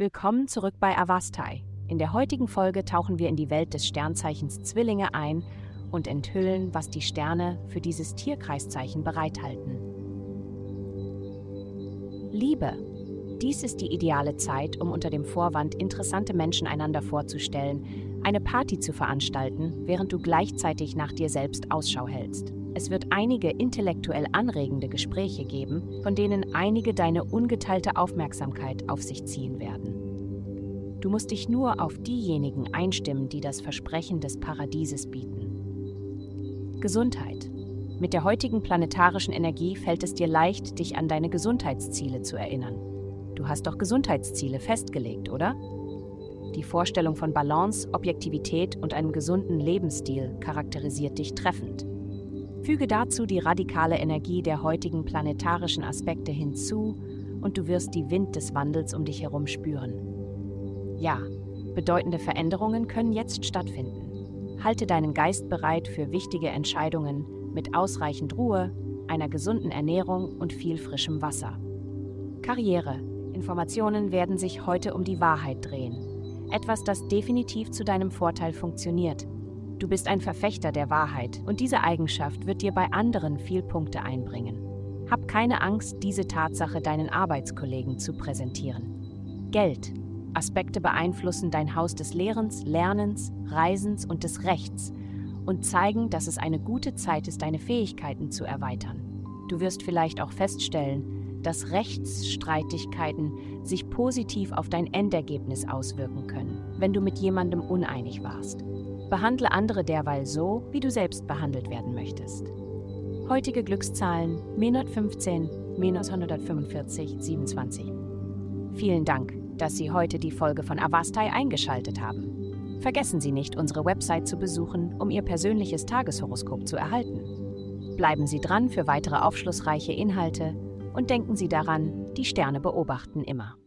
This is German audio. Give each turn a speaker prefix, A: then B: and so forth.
A: Willkommen zurück bei Avastai. In der heutigen Folge tauchen wir in die Welt des Sternzeichens Zwillinge ein und enthüllen, was die Sterne für dieses Tierkreiszeichen bereithalten. Liebe. Dies ist die ideale Zeit, um unter dem Vorwand, interessante Menschen einander vorzustellen, eine Party zu veranstalten, während du gleichzeitig nach dir selbst Ausschau hältst. Es wird einige intellektuell anregende Gespräche geben, von denen einige deine ungeteilte Aufmerksamkeit auf sich ziehen werden. Du musst dich nur auf diejenigen einstimmen, die das Versprechen des Paradieses bieten. Gesundheit. Mit der heutigen planetarischen Energie fällt es dir leicht, dich an deine Gesundheitsziele zu erinnern. Du hast doch Gesundheitsziele festgelegt, oder? Die Vorstellung von Balance, Objektivität und einem gesunden Lebensstil charakterisiert dich treffend. Füge dazu die radikale Energie der heutigen planetarischen Aspekte hinzu und du wirst die Wind des Wandels um dich herum spüren. Ja, bedeutende Veränderungen können jetzt stattfinden. Halte deinen Geist bereit für wichtige Entscheidungen mit ausreichend Ruhe, einer gesunden Ernährung und viel frischem Wasser. Karriere. Informationen werden sich heute um die Wahrheit drehen. Etwas, das definitiv zu deinem Vorteil funktioniert Du bist ein Verfechter der Wahrheit und diese Eigenschaft wird dir bei anderen viel Punkte einbringen. Hab keine Angst, diese Tatsache deinen Arbeitskollegen zu präsentieren. Geld. Aspekte beeinflussen dein Haus des Lehrens, Lernens, Reisens und des Rechts und zeigen, dass es eine gute Zeit ist, deine Fähigkeiten zu erweitern. Du wirst vielleicht auch feststellen, dass Rechtsstreitigkeiten sich positiv auf dein Endergebnis auswirken können, wenn du mit jemandem uneinig warst. Behandle andere derweil so, wie du selbst behandelt werden möchtest. Heutige Glückszahlen minus 15, minus 145, 27. Vielen Dank, dass Sie heute die Folge von Avastai eingeschaltet haben. Vergessen Sie nicht, unsere Website zu besuchen, um Ihr persönliches Tageshoroskop zu erhalten. Bleiben Sie dran für weitere aufschlussreiche Inhalte und denken Sie daran, die Sterne beobachten immer.